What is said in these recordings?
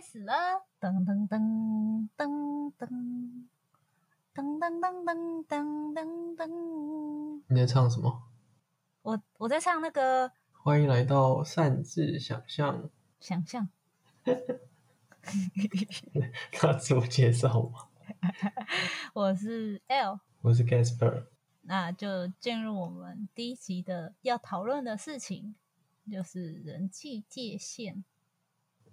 开始了，噔噔噔噔噔噔噔噔噔噔噔噔。你在唱什么？我我在唱那个欢迎来到擅自想象。想象，要自我介绍吗？我是 L，我是 Gasper。那就进入我们第一集的要讨论的事情，就是人际界限。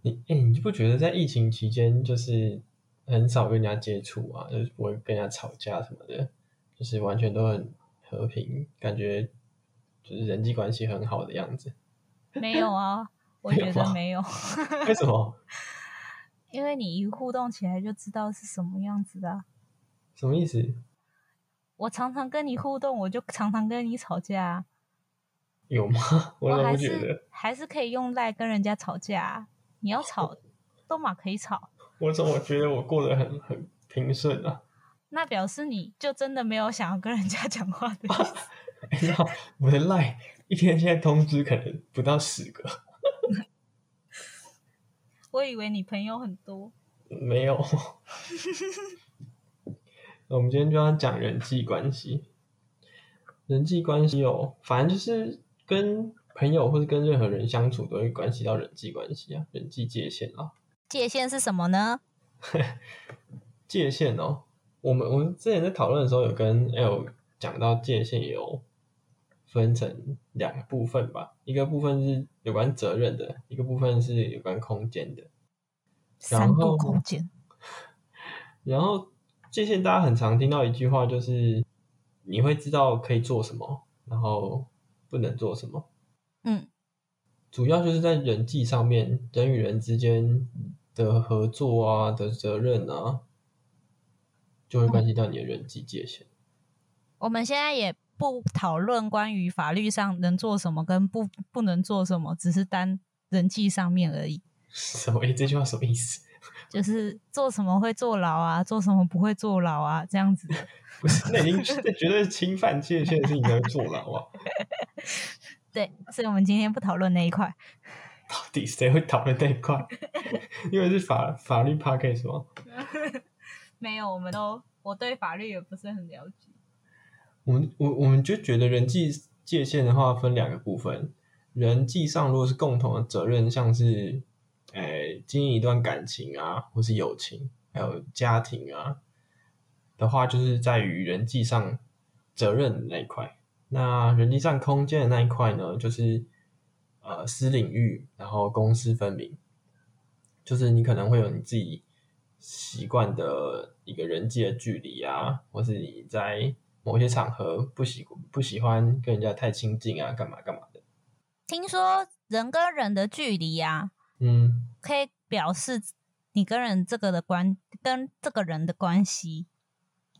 你哎、你就不觉得在疫情期间，就是很少跟人家接触啊，就是不会跟人家吵架什么的，就是完全都很和平，感觉就是人际关系很好的样子。没有啊，我觉得没有，为什么？因为你一互动起来就知道是什么样子的啊、什么意思？我常常跟你互动，我就常常跟你吵架啊、有吗？我还不觉得是？还是可以用赖跟人家吵架啊、你要吵，都嘛可以吵。我怎么觉得我过得很很平顺啊？那表示你就真的没有想要跟人家讲话的意思。哎呀，我的赖一天现在通知可能不到十个，我以为你朋友很多，没有。我们今天就要讲人际关系。人际关系哦，反正就是跟朋友或是跟任何人相处，都会关系到人际关系啊，人际界限啊，界限是什么呢？界限哦。我们我们之前在讨论的时候，有跟 L 讲到界限有分成两个部分吧，一个部分是有关责任的，一个部分是有关空间的。然三后度空间。然后界限，大家很常听到一句话，就是你会知道可以做什么，然后不能做什么。嗯，主要就是在人际上面，人与人之间的合作啊的责任啊，就会关系到你的人际界限。我们现在也不讨论关于法律上能做什么跟不不能做什么，只是单人际上面而已。什么？诶这句话什么意思？就是做什么会坐牢啊，做什么不会坐牢啊，这样子。不是，那已经这绝对是侵犯界限的事情才会坐牢啊！对，所以我们今天不讨论那一块。到底谁会讨论那一块？因为是法法律 p a c k a g e 吗？没有，我们都我对法律也不是很了解。我们我我们就觉得人际界限的话分两个部分，人际上如果是共同的责任，像是诶经营一段感情啊，或是友情，还有家庭啊的话，就是在于人际上责任那一块。那人际上空间的那一块呢，就是呃私领域，然后公私分明，就是你可能会有你自己习惯的一个人际的距离啊，或是你在某些场合不喜不喜欢跟人家太亲近啊，干嘛干嘛的。听说人跟人的距离啊，嗯，可以表示你跟人这个的关跟这个人的关系。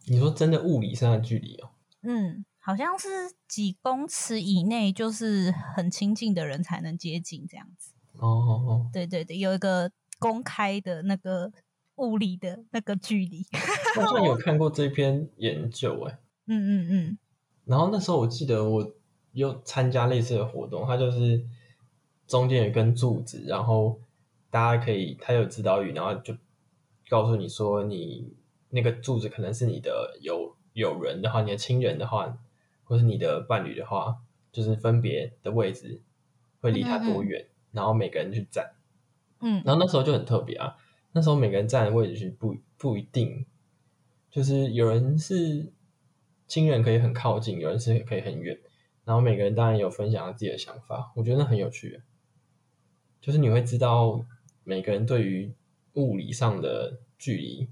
你说真的物理上的距离哦，嗯，好像是几公尺以内，就是很亲近的人才能接近这样子。哦哦哦，对对对，有一个公开的那个物理的那个距离。我 好像有看过这篇研究哎，嗯嗯嗯，然后那时候我记得我有参加类似的活动，它就是中间有一根柱子，然后大家可以，它有指导语，然后就告诉你说你那个柱子可能是你的友友人的话，你的亲人的话，或是你的伴侣的话，就是分别的位置会离他多远，然后每个人去站。嗯然后那时候就很特别啊，那时候每个人站的位置是不不一定，就是有人是亲人可以很靠近，有人是可以很远，然后每个人当然有分享自己的想法，我觉得那很有趣，就是你会知道每个人对于物理上的距离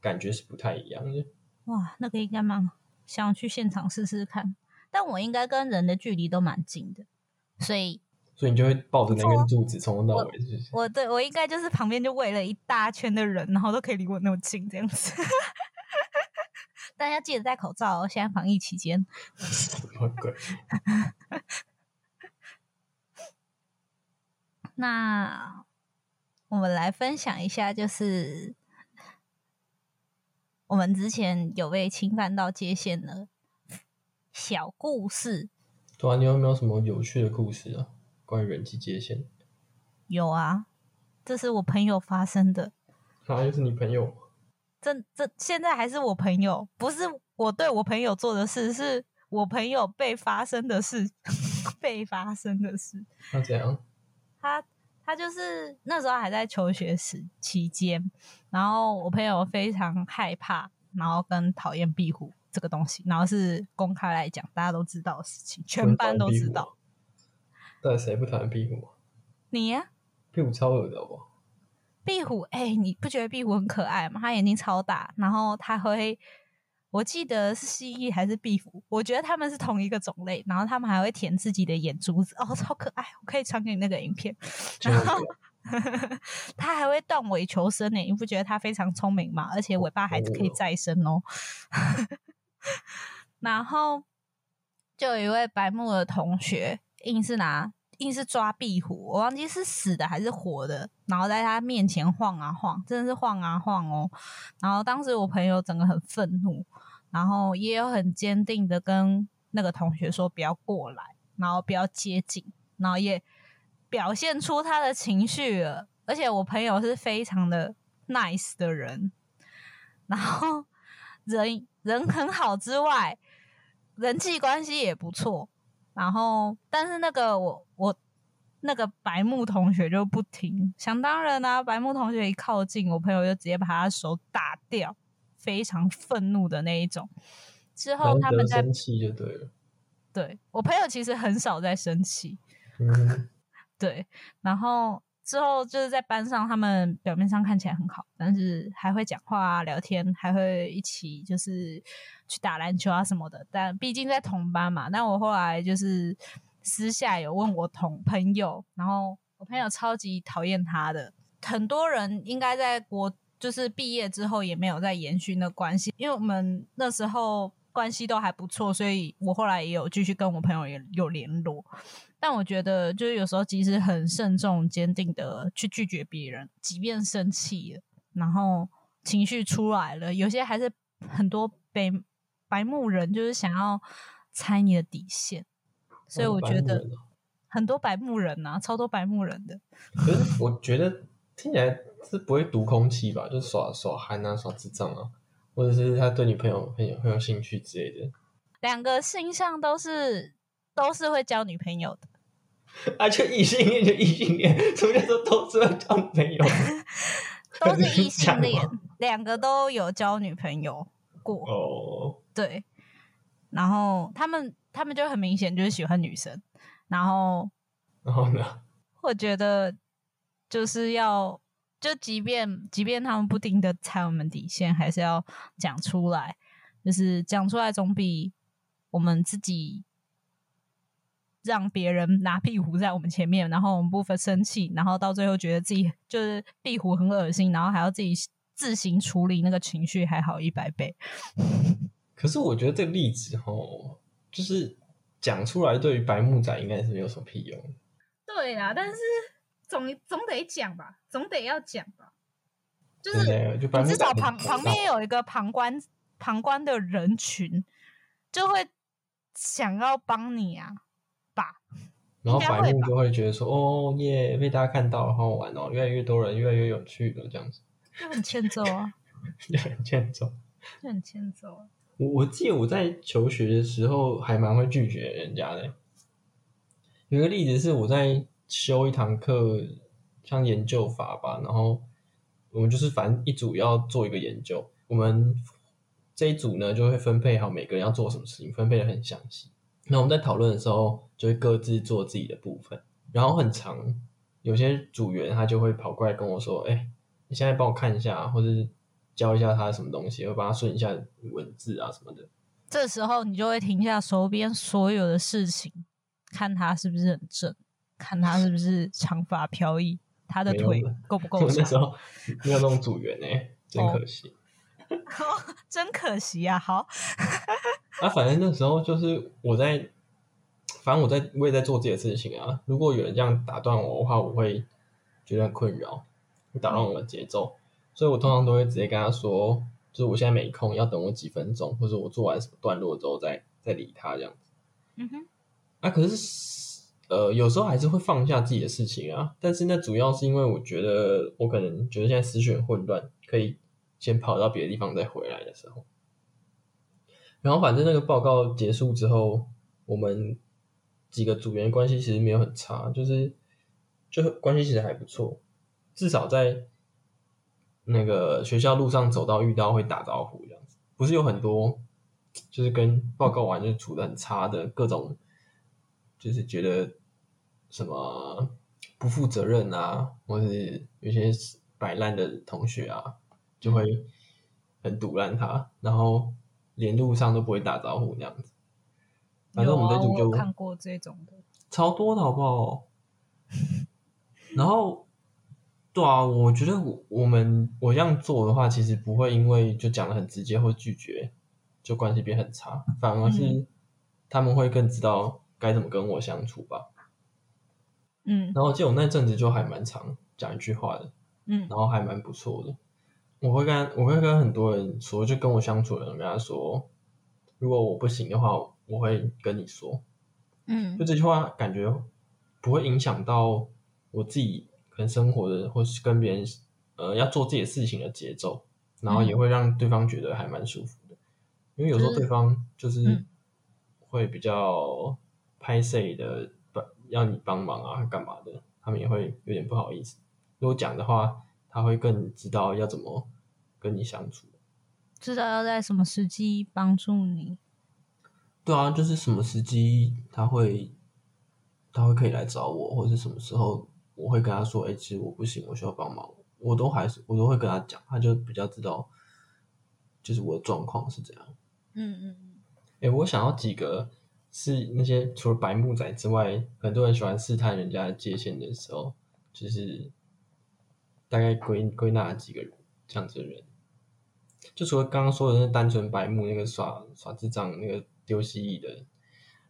感觉是不太一样的。哇，那个应该蛮想去现场试试看。但我应该跟人的距离都蛮近的，所以所以你就会抱着那根柱子从头到尾？我对我应该就是旁边就围了一大圈的人，然后都可以离我那么近这样子。大家记得戴口罩哦，现在防疫期间。什么鬼？那我们来分享一下，就是我们之前有被侵犯到界限的小故事。对啊，你有没有什么有趣的故事啊？关于人际界限？有啊，这是我朋友发生的，啊，又是你朋友吗？这这现在还是我朋友，不是我对我朋友做的事，是我朋友被发生的事，被发生的事。那怎样？他他就是那时候还在求学时期间，然后我朋友非常害怕，然后跟讨厌壁虎这个东西，然后是公开来讲，大家都知道的事情，全班都知道。到底谁不讨厌壁虎？你呀、壁虎超恶的，好不好？壁虎，哎、你不觉得壁虎很可爱吗？它眼睛超大，然后它会，我记得是蜥蜴还是壁虎，我觉得它们是同一个种类，然后它们还会舔自己的眼珠子，哦，超可爱！我可以传给你那个影片。千万不要它还会断尾求生呢，你不觉得它非常聪明吗？而且尾巴还可以再生哦。然后就有一位白木的同学，硬是拿硬是抓壁虎，我忘记是死的还是活的，然后在他面前晃啊晃，真的是晃啊晃哦。然后当时我朋友整个很愤怒，然后也有很坚定的跟那个同学说不要过来，然后不要接近，然后也表现出他的情绪了。而且我朋友是非常的 nice 的人，然后人人很好之外，人际关系也不错。然后，但是那个我我那个白木同学就不听，想当然啊，白木同学一靠近，我朋友就直接把他手打掉，非常愤怒的那一种。之后他们在生气就对了。对我朋友其实很少在生气，嗯，对，然后之后就是在班上，他们表面上看起来很好，但是还会讲话啊、聊天，还会一起就是去打篮球啊什么的。但毕竟在同班嘛，但我后来就是私下有问我同朋友，然后我朋友超级讨厌他的，很多人应该在国就是毕业之后也没有再延续那关系，因为我们那时候关系都还不错，所以我后来也有继续跟我朋友也有联络。但我觉得，就是有时候即使很慎重、坚定的去拒绝别人，即便生气了，然后情绪出来了，有些还是很多北白目人就是想要猜你的底线，所以我觉得很多白目人啊，超多白目人的。可是我觉得听起来是不会读空气吧？就是耍耍憨啊，耍智障啊，或者是他对女朋友很有很有兴趣之类的。两个性向都是都是会交女朋友的，啊，就异性恋就异性恋，什么叫做都是会交朋友？都是异性恋，两个都有交女朋友过。哦，对，然后他们他们就很明显就是喜欢女生，然后然后呢？我觉得就是要就即便即便他们不停的踩我们底线，还是要讲出来，就是讲出来总比我们自己让别人拿壁虎在我们前面，然后我们不分生气，然后到最后觉得自己就是壁虎很恶心，然后还要自己自行处理那个情绪，还好一百倍。可是我觉得这个例子哦，就是讲出来，对于白木仔应该是没有什么屁用。对啦，但是总总得讲吧，总得要讲吧。就对不对？就白木仔你至少旁旁边有一个旁观旁观的人群，就会想要帮你啊，吧？然后应该会吧白木就会觉得说，哦耶，被大家看到了，好好玩哦，越来越多人，越来越有趣了，这样子，就很欠揍啊，就很欠揍。就很欠揍啊。我我记得我在求学的时候还蛮会拒绝人家的。有一个例子是我在修一堂课，像研究法吧，然后我们就是反正一组要做一个研究，我们这一组呢就会分配好每个人要做什么事情，分配的很详细。那我们在讨论的时候，就会各自做自己的部分，然后很长，有些组员他就会跑过来跟我说：“哎、你现在帮我看一下，或者是教一下他什么东西，会帮他顺一下文字啊什么的。这时候你就会停下手边所有的事情，看他是不是很正，看他是不是长发飘逸，他的腿够不够我 那时。候没有那种组员哎、真可惜。真可惜啊！好，啊，反正那时候就是我在，反正我在我也在做自己的事情啊。如果有人这样打断我的话，我会觉得很困扰，会打乱我的节奏。所以我通常都会直接跟他说，就是我现在没空，要等我几分钟，或者我做完什么段落之后再再理他这样子。嗯哼，啊，可是呃，有时候还是会放下自己的事情啊，但是那主要是因为我觉得我可能觉得现在思绪很混乱，可以先跑到别的地方再回来的时候。然后反正那个报告结束之后，我们几个组员关系其实没有很差，就是就关系其实还不错，至少在那个学校路上走到遇到会打招呼这样子，不是有很多就是跟报告完就处的很差的各种。就是觉得什么不负责任啊，或是有些摆烂的同学啊，就会很堵烂他，然后连路上都不会打招呼那样子。反正我们这组就看过这种的，超多的好不好？然后，对啊，我觉得我我们我这样做的话，其实不会因为就讲的很直接或拒绝，就关系变很差，反而是他们会更知道。该怎么跟我相处吧？嗯，然后记得我那阵子就还蛮常讲一句话的，嗯，然后还蛮不错的。我会跟我会跟很多人说，就跟我相处的人跟他说，如果我不行的话，我会跟你说。嗯，就这句话感觉不会影响到我自己可能生活的，或是跟别人呃要做自己的事情的节奏，然后也会让对方觉得还蛮舒服的。因为有时候对方就是会比较。拍摄的帮要你帮忙啊，干嘛的？他们也会有点不好意思。如果讲的话，他会更知道要怎么跟你相处，知道要在什么时机帮助你。对啊，就是什么时机他会他会可以来找我，或者什么时候我会跟他说：“哎，其实我不行，我需要帮忙。”我都还是我都会跟他讲，他就比较知道，就是我的状况是怎样。嗯嗯嗯。哎，我想要几个。是那些除了白木仔之外，很多人喜欢试探人家的界限的时候，就是大概归归纳几个人这样子的人，就除了刚刚说的那单纯白木那个耍耍智障那个丢蜥蜴的，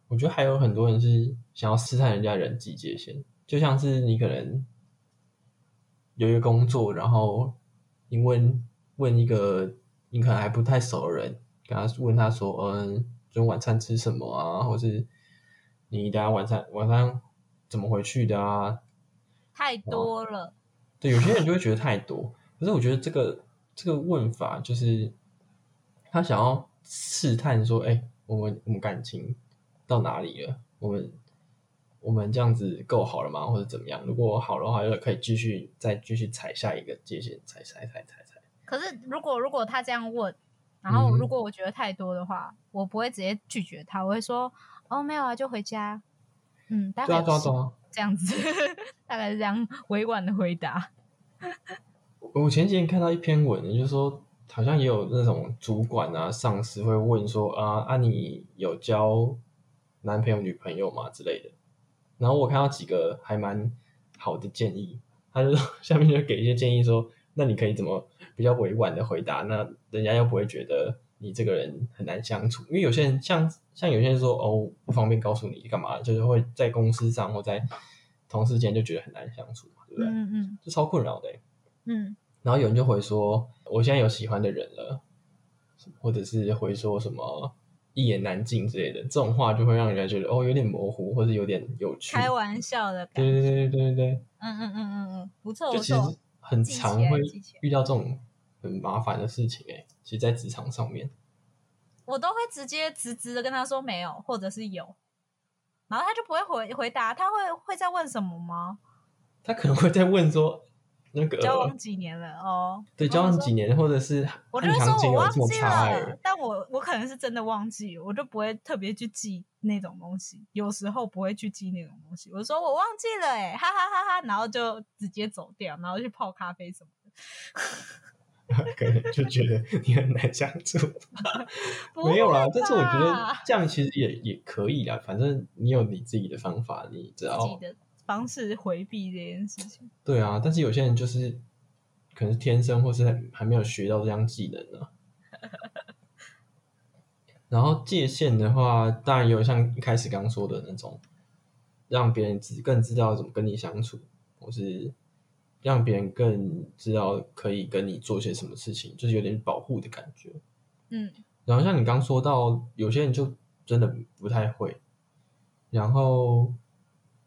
我觉得还有很多人是想要试探人家人际界限，就像是你可能有一个工作，然后你问问一个你可能还不太熟的人，跟他问他说，嗯。就晚餐吃什么啊，或是你等下晚餐晚上怎么回去的啊？太多了。对，有些人就会觉得太多。可是我觉得这个这个问法就是他想要试探说：“哎，我们我们感情到哪里了？我们我们这样子够好了吗？或者怎么样？如果好的话，就可以继续再继续踩下一个界限，踩踩踩踩踩。可是如果如果他这样问？然后，如果我觉得太多的话，我不会直接拒绝他，我会说：“哦，没有啊，就回家。”嗯，大概是这样子，大概是这样委婉的回答。我前几天看到一篇文，就是说好像也有那种主管啊、上司会问说：“啊啊，你有交男朋友、女朋友吗？”之类的。然后我看到几个还蛮好的建议，他就 下面就给一些建议说：“那你可以怎么？”比较委婉的回答，那人家又不会觉得你这个人很难相处，因为有些人像像有些人说哦不方便告诉你干嘛，就是会在公司上或在同事间就觉得很难相处嘛，对不对？嗯嗯，就超困扰的。嗯，然后有人就会说我现在有喜欢的人了，或者是会说什么一言难尽之类的，这种话就会让人家觉得哦有点模糊，或者有点有趣，开玩笑的感觉。对对对对对对。嗯嗯嗯嗯嗯，不错不错。很常会遇到这种很麻烦的事情哎，其实，在职场上面，我都会直接直直的跟他说没有，或者是有，然后他就不会回回答，他会会在问什么吗？他可能会在问说。那个交往几年了哦？对，交往几年，或者是我就说我忘记了，但我我可能是真的忘记，我就不会特别去记那种东西，有时候不会去记那种东西。我说我忘记了，哎，哈哈哈哈，然后就直接走掉，然后去泡咖啡什么的，可能就觉得你很难相处。没有啦，但是我觉得这样其实也也可以啦，反正你有你自己的方法，你知道。方式回避这件事情，对啊，但是有些人就是可能是天生或是还没有学到这样技能呢。然后界限的话，当然也有像一开始刚说的那种，让别人知更知道怎么跟你相处，或是让别人更知道可以跟你做些什么事情，就是有点保护的感觉。嗯，然后像你刚说到，有些人就真的不太会，然后。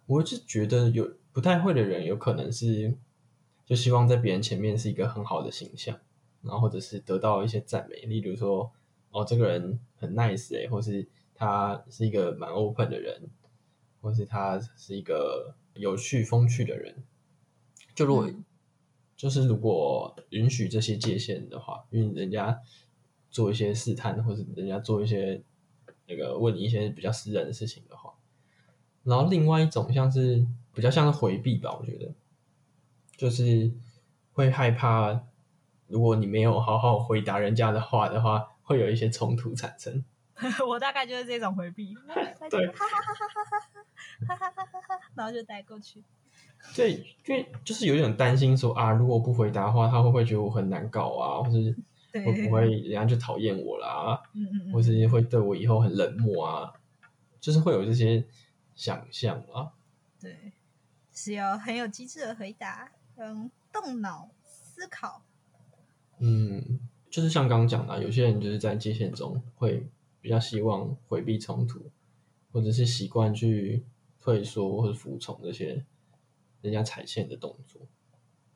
我是觉得有不太会的人，有可能是就希望在别人前面是一个很好的形象，然后或者是得到一些赞美，例如说哦这个人很 nice 哎、或是他是一个蛮 open 的人，或是他是一个有趣风趣的人。就如果、嗯就是如果允许这些界限的话，因为人家做一些试探，或是人家做一些那个问你一些比较私人的事情的话，然后另外一种像是比较像是回避吧，我觉得就是会害怕，如果你没有好好回答人家的话的话，会有一些冲突产生。我大概就是这种回避，对哈哈哈哈哈哈哈哈哈哈哈，然后就带过去。对，因为就是有点担心说啊，如果不回答的话，他会不会觉得我很难搞啊，或是 对，会不会人家就讨厌我啦，嗯嗯或嗯，是会对我以后很冷漠啊，就是会有这些想象啊。对，是要很有机智的回答，嗯，动脑思考。嗯，就是像刚刚讲的啊，有些人就是在界限中会比较希望回避冲突，或者是习惯去退缩或者服从这些人家踩线的动作。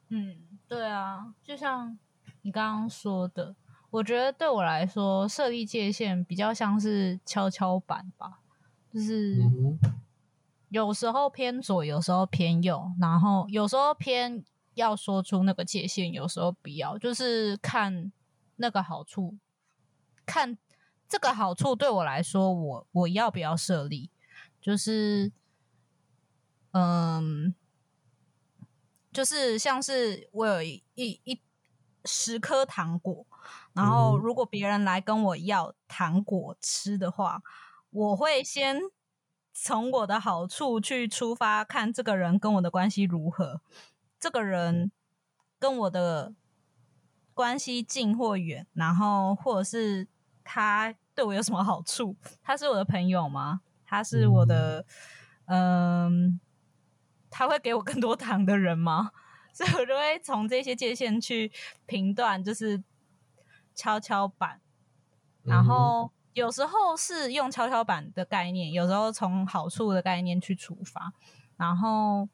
嗯，对啊，就像你刚刚说的，我觉得对我来说，设立界限比较像是跷跷板吧，就是有时候偏左，有时候偏右，然后有时候偏要说出那个界限，有时候不要，就是看那个好处，看这个好处对我来说，我我要不要设立，就是嗯。就是像是我有一一一十颗糖果，然后嗯如果别人来跟我要糖果吃的话，我会先从我的好处去出发，看这个人跟我的关系如何，这个人跟我的关系近或远，然后或者是他对我有什么好处，他是我的朋友吗？他是我的，嗯他会给我更多糖的人吗？所以我就会从这些界限去评断，就是跷跷板。然后有时候是用跷跷板的概念，有时候从好处的概念去出发。然后，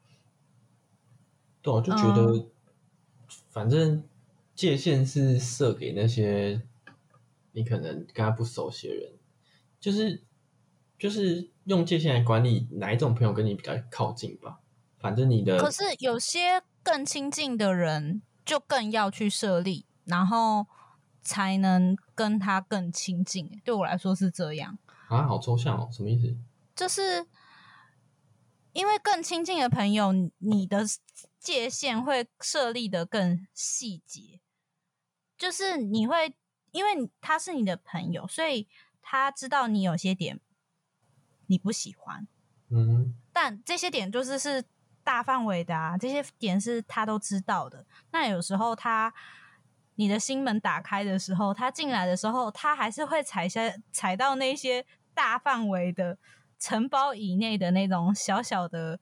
对啊，我就觉得，反正界限是设给那些你可能跟他不熟悉的人，就是就是用界限来管理哪一种朋友跟你比较靠近吧。反正你的可是有些更亲近的人，就更要去设立，然后才能跟他更亲近。对我来说是这样。啊，好抽象哦，什么意思？就是因为更亲近的朋友，你的界限会设立的更细节，就是你会因为他是你的朋友，所以他知道你有些点你不喜欢，嗯但这些点就是是大范围的啊，这些点是他都知道的。那有时候他你的心门打开的时候，他进来的时候，他还是会踩下踩到那些大范围的城堡以内的那种小小的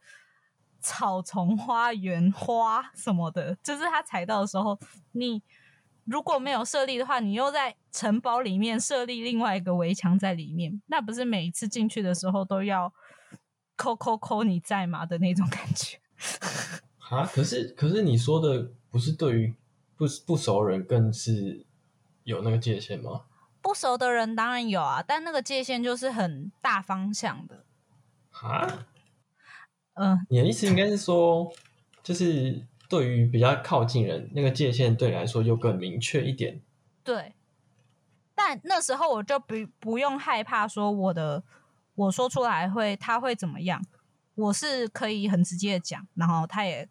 草丛、花园、花什么的，就是他踩到的时候，你。如果没有设立的话，你又在城堡里面设立另外一个围墙在里面，那不是每一次进去的时候都要扣扣扣你在吗的那种感觉？啊，可是可是你说的不是对于不不熟人更是有那个界限吗？不熟的人当然有啊，但那个界限就是很大方向的。啊，嗯、你的意思应该是说，就是对于比较靠近人，那个界限对你来说又更明确一点。对。但那时候我就不不用害怕说我的我说出来会他会怎么样，我是可以很直接的讲，然后他也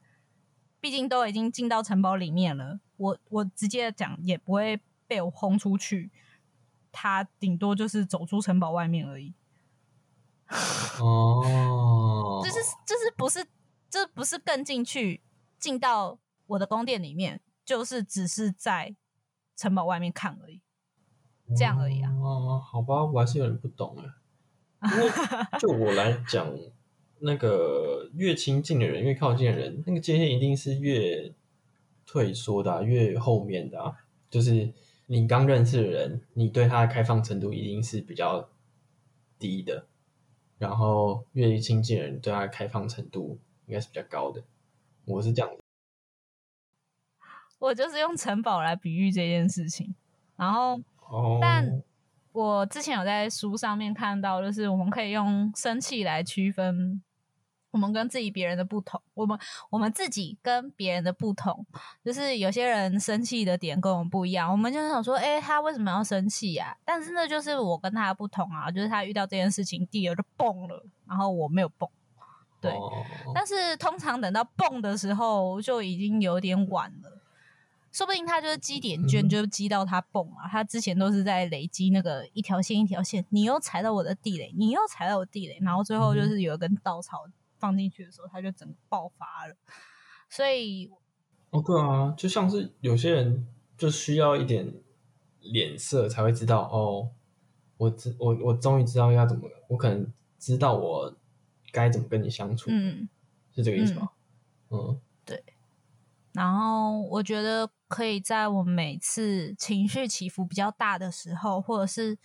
毕竟都已经进到城堡里面了，我我直接的讲也不会被我轰出去，他顶多就是走出城堡外面而已。哦，就是 就是不是这不是更进去进到我的宫殿里面，就是只是在城堡外面看而已，这样而已啊。哦，好吧，我还是有点不懂哎。因为就我来讲，那个越亲近的人，越靠近的人，那个界限一定是越退缩的啊、越后面的啊。就是你刚认识的人，你对他的开放程度一定是比较低的。然后越亲近的人对他的开放程度应该是比较高的。我是这样子，我就是用城堡来比喻这件事情，然后哦，但我之前有在书上面看到，就是我们可以用生气来区分我们跟自己别人的不同，我们我们自己跟别人的不同，就是有些人生气的点跟我们不一样，我们就想说，哎、他为什么要生气呀、但是那就是我跟他不同啊，就是他遇到这件事情，地儿就蹦了，然后我没有蹦。对哦但是通常等到蹦的时候，就已经有点晚了。说不定他就是积点券，嗯就积到他蹦啊。他之前都是在累积那个一条线一条线，你又踩到我的地雷，你又踩到我地雷，然后最后嗯就是有一根稻草放进去的时候，它就整个爆发了。所以哦，对啊，就像是有些人就需要一点脸色才会知道哦，我知我我终于知道要怎么，我可能知道我该怎么跟你相处，嗯，是这个意思吗？嗯对然后我觉得可以在我每次情绪起伏比较大的时候，或者是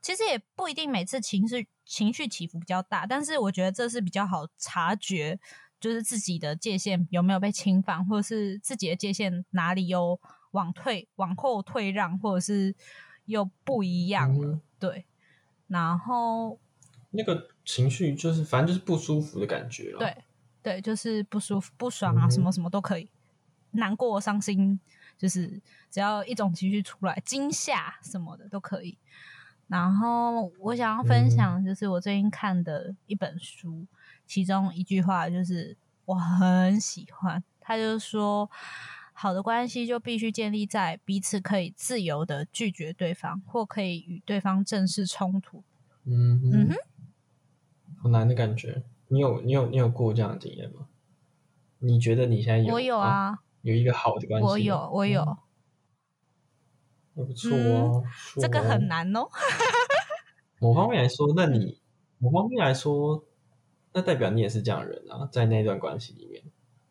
其实也不一定每次情绪情绪起伏比较大，但是我觉得这是比较好察觉，就是自己的界限有没有被侵犯，或者是自己的界限哪里有往退、往后退让，或者是又不一样了。嗯对，然后那个情绪就是反正就是不舒服的感觉了。对对，就是不舒服、不爽啊，嗯什么什么都可以，难过、伤心，就是只要一种情绪出来，惊吓什么的都可以。然后我想要分享，就是我最近看的一本书，其中一句话就是我很喜欢，他就说。好的关系就必须建立在彼此可以自由的拒绝对方，或可以与对方正式冲突。嗯哼嗯哼，好难的感觉。你有你有你有过这样的经验吗？你觉得你现在有？我有啊，啊，有一个好的关系吗。我有，我有，嗯那不错哦。不错这个哦很难哦。某方面来说，那嗯你某方面来说，那代表你也是这样的人啊，在那段关系里面，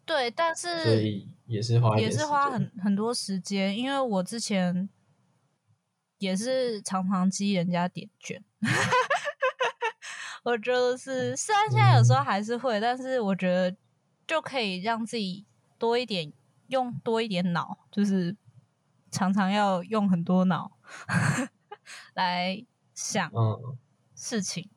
对，但是所以也是花也是花很很多时间，因为我之前也是常常激人家点券。我觉得是，虽然现在有时候还是会，但是我觉得就可以让自己多一点用多一点脑，就是常常要用很多脑 来想嗯，事情，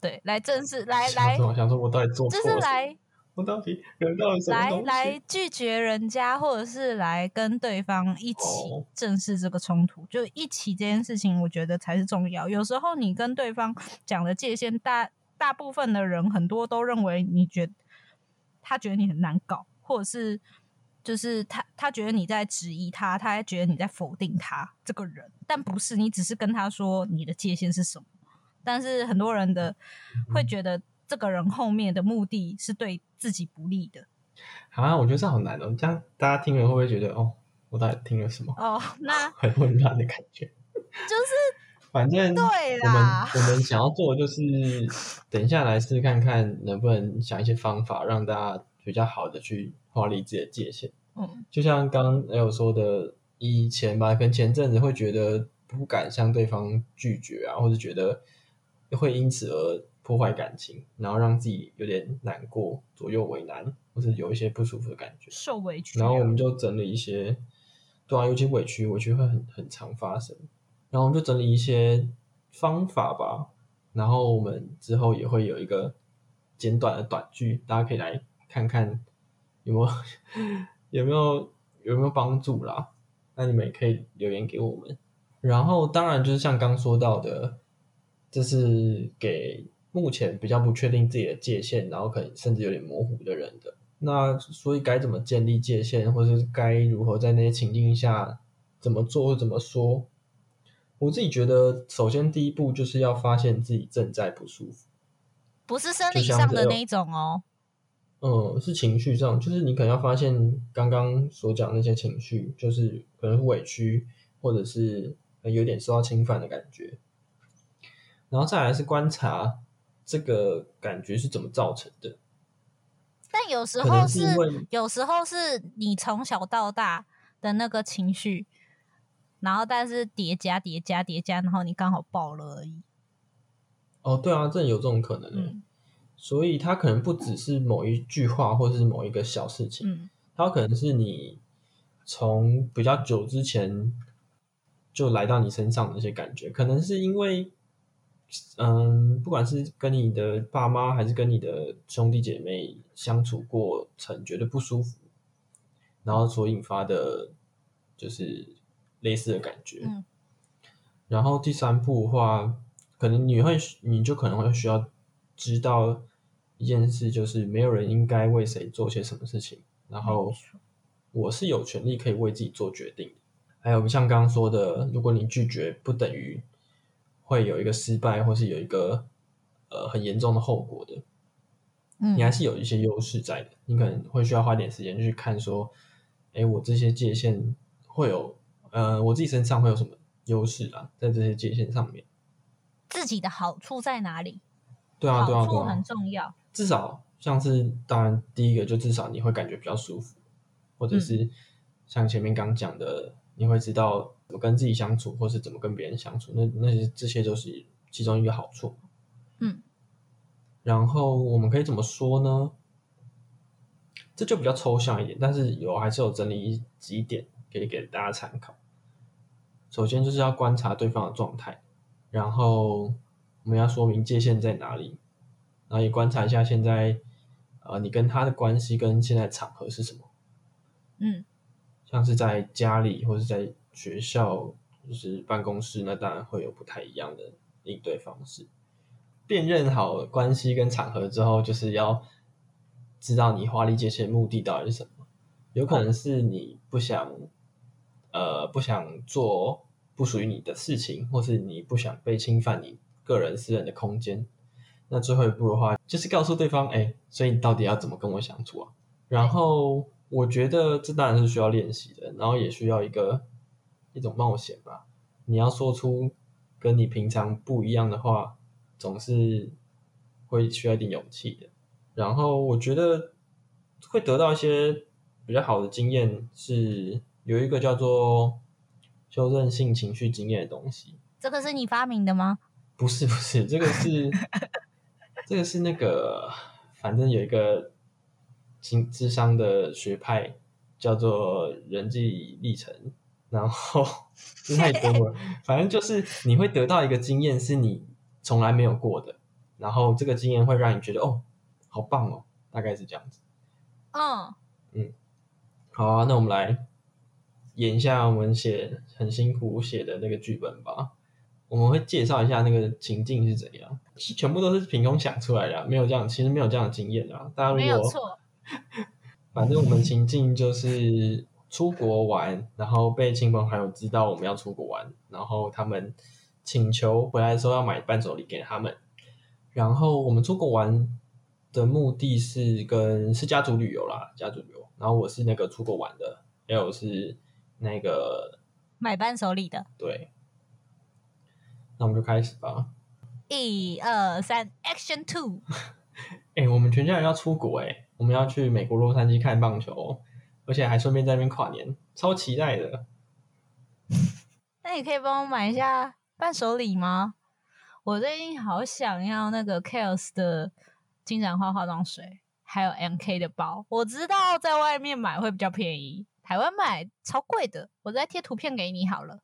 对，来正视，来想来？想说我到底做就？是来我到底惹到了什么来？来拒绝人家，或者是来跟对方一起哦正视这个冲突，就一起这件事情，我觉得才是重要。有时候你跟对方讲的界限，大大部分的人很多都认为你觉他觉得你很难搞，或者是就是他他觉得你在质疑他，他还觉得你在否定他这个人，但不是，你只是跟他说你的界限是什么。但是很多人的会觉得这个人后面的目的是对自己不利的。啊，我觉得这好难哦。这样大家听了会不会觉得哦，我到底听了什么？哦，那 很混乱的感觉。就是反正对我们啦我们想要做的就是，等一下来试看看能不能想一些方法，让大家比较好的去划离自己的界限。嗯就像刚刚也有说的，以前吧，可能前阵子会觉得不敢向对方拒绝啊，或者觉得会因此而破坏感情，然后让自己有点难过、左右为难，或是有一些不舒服的感觉。受委屈啊，然后我们就整理一些，对啊，尤其委屈，委屈会很很常发生。然后我们就整理一些方法吧，然后我们之后也会有一个简短的短剧，大家可以来看看有没有有没有有没有帮助啦。那你们也可以留言给我们。然后当然就是像刚说到的，这是给目前比较不确定自己的界限，然后可能甚至有点模糊的人的。那所以该怎么建立界限，或者是该如何在那些情境下怎么做或怎么说？我自己觉得，首先第一步就是要发现自己正在不舒服。不是生理上的那一种哦。嗯，是情绪上，就是你可能要发现刚刚所讲那些情绪，就是可能是委屈，或者是有点受到侵犯的感觉。然后再来是观察这个感觉是怎么造成的。但有时候是是，有时候是你从小到大的那个情绪，然后但是叠加叠加叠加，然后你刚好爆了而已。哦，对啊，这有这种可能、欸。嗯所以它可能不只是某一句话，或是某一个小事情，嗯它有可能是你从比较久之前就来到你身上的那些感觉，可能是因为，嗯，不管是跟你的爸妈还是跟你的兄弟姐妹相处过程觉得不舒服，然后所引发的，就是类似的感觉。嗯然后第三步的话，可能你会，你就可能会需要知道一件事，就是没有人应该为谁做些什么事情，然后我是有权利可以为自己做决定。还有像刚刚说的，如果你拒绝，不等于会有一个失败，或是有一个呃很严重的后果的。嗯你还是有一些优势在的。你可能会需要花点时间去看说，哎，我这些界限会有，呃，我自己身上会有什么优势啊，在这些界限上面。自己的好处在哪里？对啊，对啊，对啊很啊。重要。至少像是，当然第一个就至少你会感觉比较舒服，或者是像前面刚讲的，你会知道怎么跟自己相处，或是怎么跟别人相处，那那些这些都是其中一个好处。嗯，然后我们可以怎么说呢？这就比较抽象一点，但是有还是有整理几点可以给大家参考。首先就是要观察对方的状态，然后我们要说明界限在哪里，然后也观察一下现在呃你跟他的关系跟现在场合是什么，嗯像是在家里或是在学校，就是办公室，那当然会有不太一样的应对方式。辨认好关系跟场合之后，就是要知道你划立界限目的到底是什么。有可能是你不想，呃，不想做不属于你的事情，或是你不想被侵犯你个人私人的空间。那最后一步的话，就是告诉对方，哎，所以你到底要怎么跟我相处啊？然后我觉得这当然是需要练习的，然后也需要一个一种冒险吧。你要说出跟你平常不一样的话，总是会需要一点勇气的。然后我觉得会得到一些比较好的经验，是有一个叫做修正性情绪经验的东西。这个是你发明的吗？不是不是，这个是这个是那个，反正有一个经智商的学派叫做人际历程，然后这太多了，反正就是你会得到一个经验是你从来没有过的，然后这个经验会让你觉得哦，好棒哦，大概是这样子。嗯嗯，好啊，那我们来演一下我们写很辛苦写的那个剧本吧。我们会介绍一下那个情境是怎样，是全部都是凭空想出来的啊、没有这样，其实没有这样的经验啊。大家如果没有错。反正我们情境就是出国玩，然后被亲朋好友知道我们要出国玩，然后他们请求回来的时候要买伴手礼给他们。然后我们出国玩的目的是跟是家族旅游啦，家族旅游。然后我是那个出国玩的还有是那个买伴手礼的，对。那我们就开始吧。一二三，Action Two！哎、我们全家人要出国哎、我们要去美国洛杉矶看棒球，而且还顺便在那边跨年，超期待的。那你可以帮我买一下伴手礼吗？我最近好想要那个 Kiehl's 的金盏花化妆水，还有 MK 的包。我知道在外面买会比较便宜，台湾买超贵的。我再贴图片给你好了，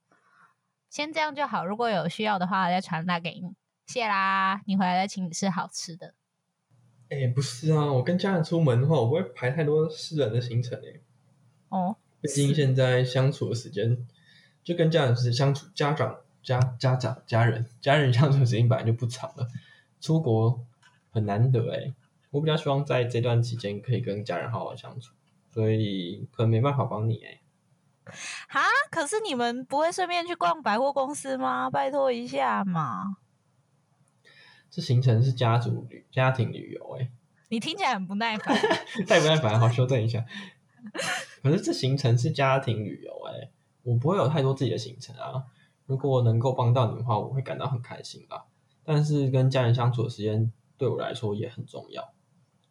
先这样就好。如果有需要的话，再传达给你。谢啦，你回来再请你吃好吃的。哎、不是啊，我跟家人出门的话，我不会排太多私人的行程哎、哦，毕竟现在相处的时间，就跟家人是相处，家长、家家长、家人、家人相处的时间本来就不长了，出国很难得哎、我比较希望在这段期间可以跟家人好好相处，所以可能没办法帮你哎、哈，可是你们不会顺便去逛百货公司吗？拜托一下嘛！这行程是家族旅、家庭旅游哎、你听起来很不耐烦。太不耐烦，好修正一下。可是这行程是家庭旅游、欸，我不会有太多自己的行程啊。如果能够帮到你的话，我会感到很开心啦。但是跟家人相处的时间对我来说也很重要，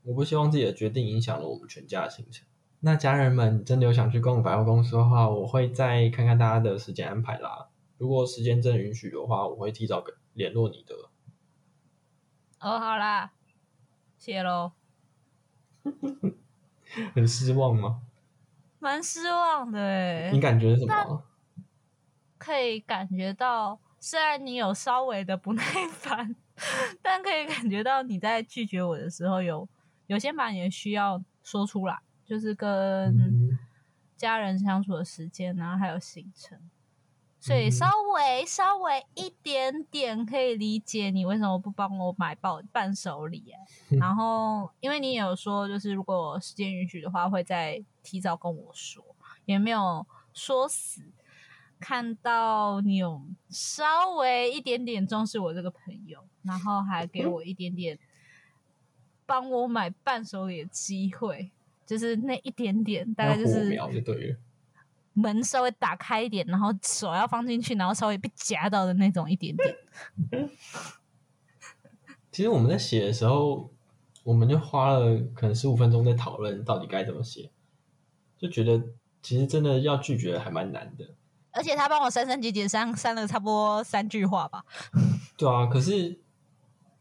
我不希望自己的决定影响了我们全家的行程。那家人们真的有想去逛百货公司的话，我会再看看大家的时间安排啦。如果时间真的允许的话，我会提早跟联络你的。哦，好啦，谢喽。很失望吗？蛮失望的哎。你感觉什么？可以感觉到，虽然你有稍微的不耐烦，但可以感觉到你在拒绝我的时候，有有先把你的需要说出来，就是跟家人相处的时间然后，还有行程。所以稍微稍微一点点可以理解你为什么不帮我买伴伴手礼 然后因为你有说，就是如果时间允许的话，会再提早跟我说，也没有说死。看到你有稍微一点点重视我这个朋友，然后还给我一点点帮我买伴手礼的机会，就是那一点点，大概就是就对了。门稍微打开一点，然后手要放进去，然后稍微被夹到的那种一点点。其实我们在写的时候，我们就花了可能十五分钟在讨论到底该怎么写，就觉得其实真的要拒绝还蛮难的。而且他帮我删删减减删删了差不多三句话吧。对啊，可是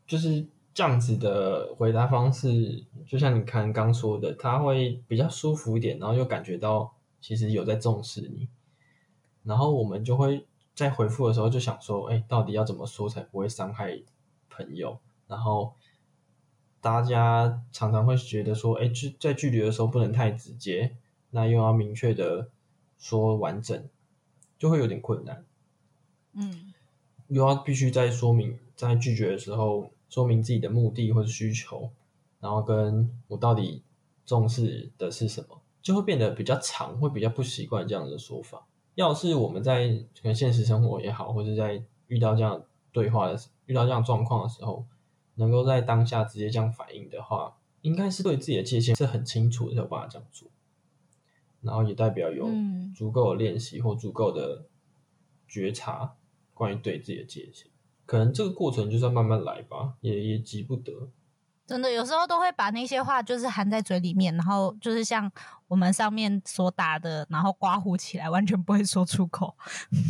就是这样子的回答方式，就像你看刚说的，他会比较舒服一点，然后又感觉到。其实有在重视你，然后我们就会在回复的时候就想说，哎，到底要怎么说才不会伤害朋友？然后大家常常会觉得说，哎，距在拒绝的时候不能太直接，那又要明确的说完整，就会有点困难。嗯，又要必须在说明在拒绝的时候说明自己的目的或者需求，然后跟我到底重视的是什么。就会变得比较长，会比较不习惯这样的说法。要是我们在可能现实生活也好，或者在遇到这样对话的遇到这样状况的时候，能够在当下直接这样反应的话，应该是对自己的界限是很清楚的，有办法这样做。然后也代表有足够的练习或足够的觉察，关于对自己的界限。可能这个过程就是要慢慢来吧，也也急不得。真的有时候都会把那些话就是含在嘴里面，然后就是像我们上面所打的，然后刮胡起来，完全不会说出口。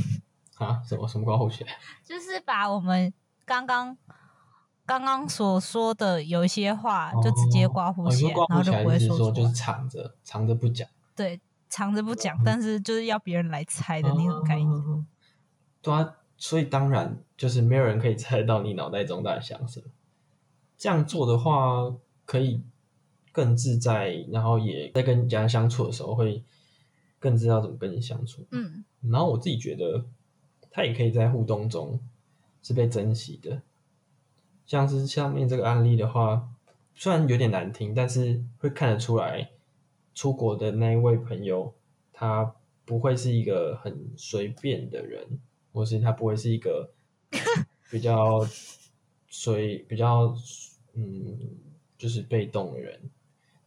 啊？什么什么刮胡起来？就是把我们刚刚刚刚所说的有一些话，就直接刮胡起来，然后就不会说出就是藏着藏着不讲。对，藏着不讲，但是就是要别人来猜的那种概念。对啊，所以当然就是没有人可以猜到你脑袋中在想什么。这样做的话，可以更自在，然后也在跟人家相处的时候会更知道怎么跟你相处。嗯，然后我自己觉得，他也可以在互动中是被珍惜的。像是下面这个案例的话，虽然有点难听，但是会看得出来，出国的那一位朋友，他不会是一个很随便的人，或是他不会是一个 比较随比较。嗯，就是被动的人，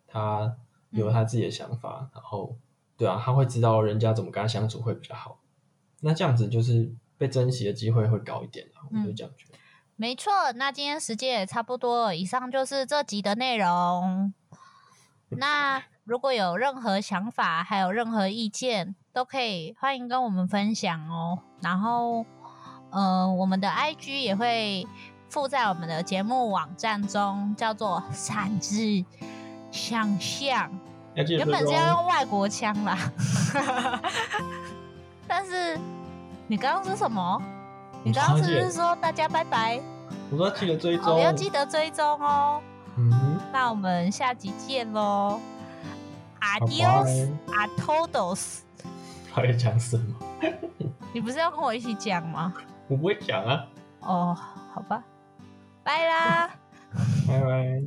他有他自己的想法，然后对啊，他会知道人家怎么跟他相处会比较好。那这样子就是被珍惜的机会会高一点我就这样觉得。没错，那今天时间也差不多，以上就是这集的内容。那如果有任何想法，还有任何意见，都可以欢迎跟我们分享哦。然后，嗯，我们的 IG 也会。附在我们的节目网站中，叫做“擅自想象”。原本是要用外国腔啦，但是你刚刚说什么？你刚刚是不是说大家拜拜？我说记得追踪，要记得追踪哦。嗯，那我们下集见喽！Adios，a todos。他在讲什么？你不是要跟我一起讲吗？我不会讲啊。哦，好吧。拜啦，拜拜。